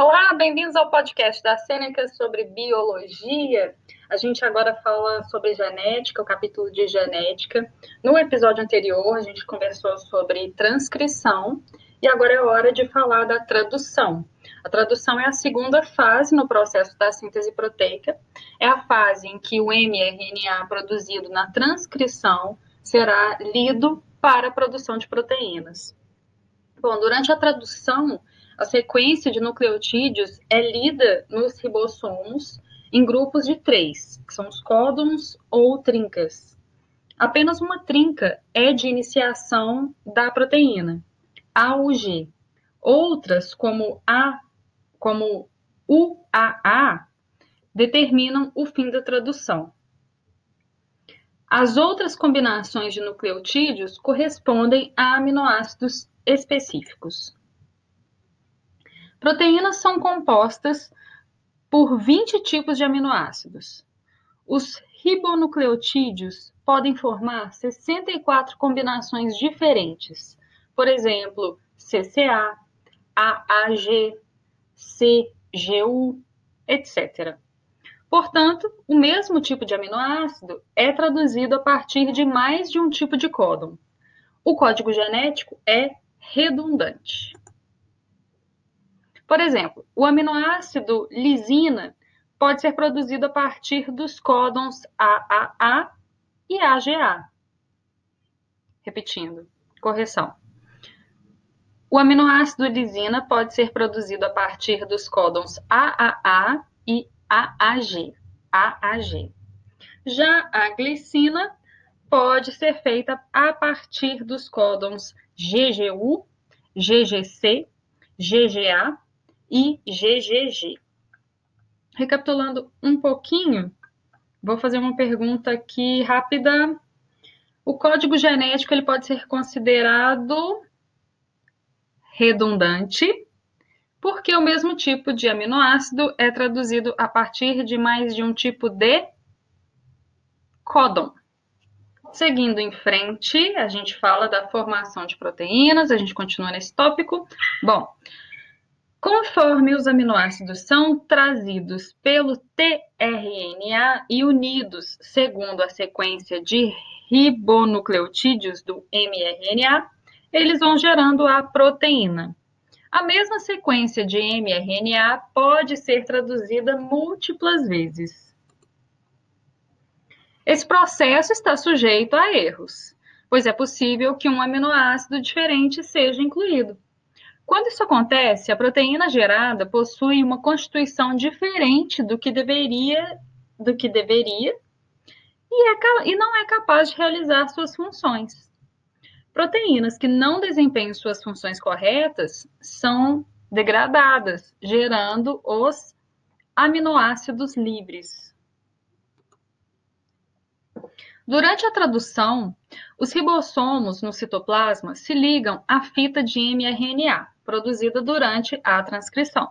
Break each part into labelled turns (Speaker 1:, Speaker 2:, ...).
Speaker 1: Olá, bem-vindos ao podcast da Sêneca sobre biologia. A gente agora fala sobre genética, o capítulo de genética. No episódio anterior, a gente conversou sobre transcrição e agora é hora de falar da tradução. A tradução é a segunda fase no processo da síntese proteica. É a fase em que o mRNA produzido na transcrição será lido para a produção de proteínas. Bom, durante a tradução, a sequência de nucleotídeos é lida nos ribossomos em grupos de três, que são os códons ou trincas. Apenas uma trinca é de iniciação da proteína, A ou G. Outras, como A, como UAA, determinam o fim da tradução. As outras combinações de nucleotídeos correspondem a aminoácidos específicos. Proteínas são compostas por 20 tipos de aminoácidos. Os ribonucleotídeos podem formar 64 combinações diferentes. Por exemplo, CCA, AAG, CGU, etc. Portanto, o mesmo tipo de aminoácido é traduzido a partir de mais de um tipo de códon. O código genético é redundante. Por exemplo, o aminoácido lisina pode ser produzido a partir dos códons AAA e AGA. Repetindo, correção. O aminoácido lisina pode ser produzido a partir dos códons AAA e AAG. AAG. Já a glicina pode ser feita a partir dos códons GGU, GGC, GGA e GGG. Recapitulando um pouquinho, vou fazer uma pergunta aqui rápida. O código genético ele pode ser considerado redundante, porque o mesmo tipo de aminoácido é traduzido a partir de mais de um tipo de códon. Seguindo em frente, a gente fala da formação de proteínas, a gente continua nesse tópico. Bom, Conforme os aminoácidos são trazidos pelo tRNA e unidos segundo a sequência de ribonucleotídeos do mRNA, eles vão gerando a proteína. A mesma sequência de mRNA pode ser traduzida múltiplas vezes. Esse processo está sujeito a erros, pois é possível que um aminoácido diferente seja incluído. Quando isso acontece, a proteína gerada possui uma constituição diferente do que deveria, do que deveria e, é, e não é capaz de realizar suas funções. Proteínas que não desempenham suas funções corretas são degradadas, gerando os aminoácidos livres. Durante a tradução, os ribossomos no citoplasma se ligam à fita de mRNA, produzida durante a transcrição.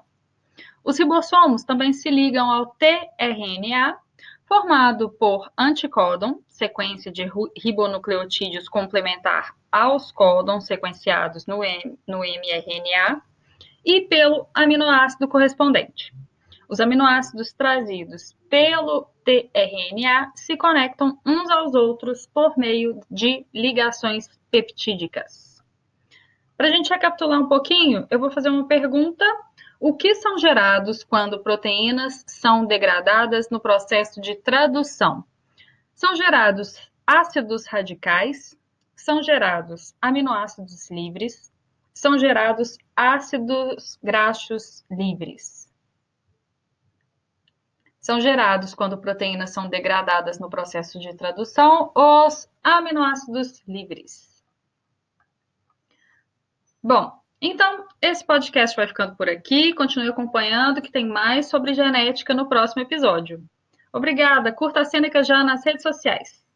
Speaker 1: Os ribossomos também se ligam ao tRNA, formado por anticódon, sequência de ribonucleotídeos complementar aos códons sequenciados no, no mRNA, e pelo aminoácido correspondente. Os aminoácidos trazidos pelo tRNA se conectam uns aos outros por meio de ligações peptídicas. Para a gente recapitular um pouquinho, eu vou fazer uma pergunta. O que são gerados quando proteínas são degradadas no processo de tradução? São gerados ácidos radicais, são gerados aminoácidos livres, são gerados ácidos graxos livres. São gerados quando proteínas são degradadas no processo de tradução os aminoácidos livres. Bom, então esse podcast vai ficando por aqui. Continue acompanhando que tem mais sobre genética no próximo episódio. Obrigada. Curta a Sêneca já nas redes sociais.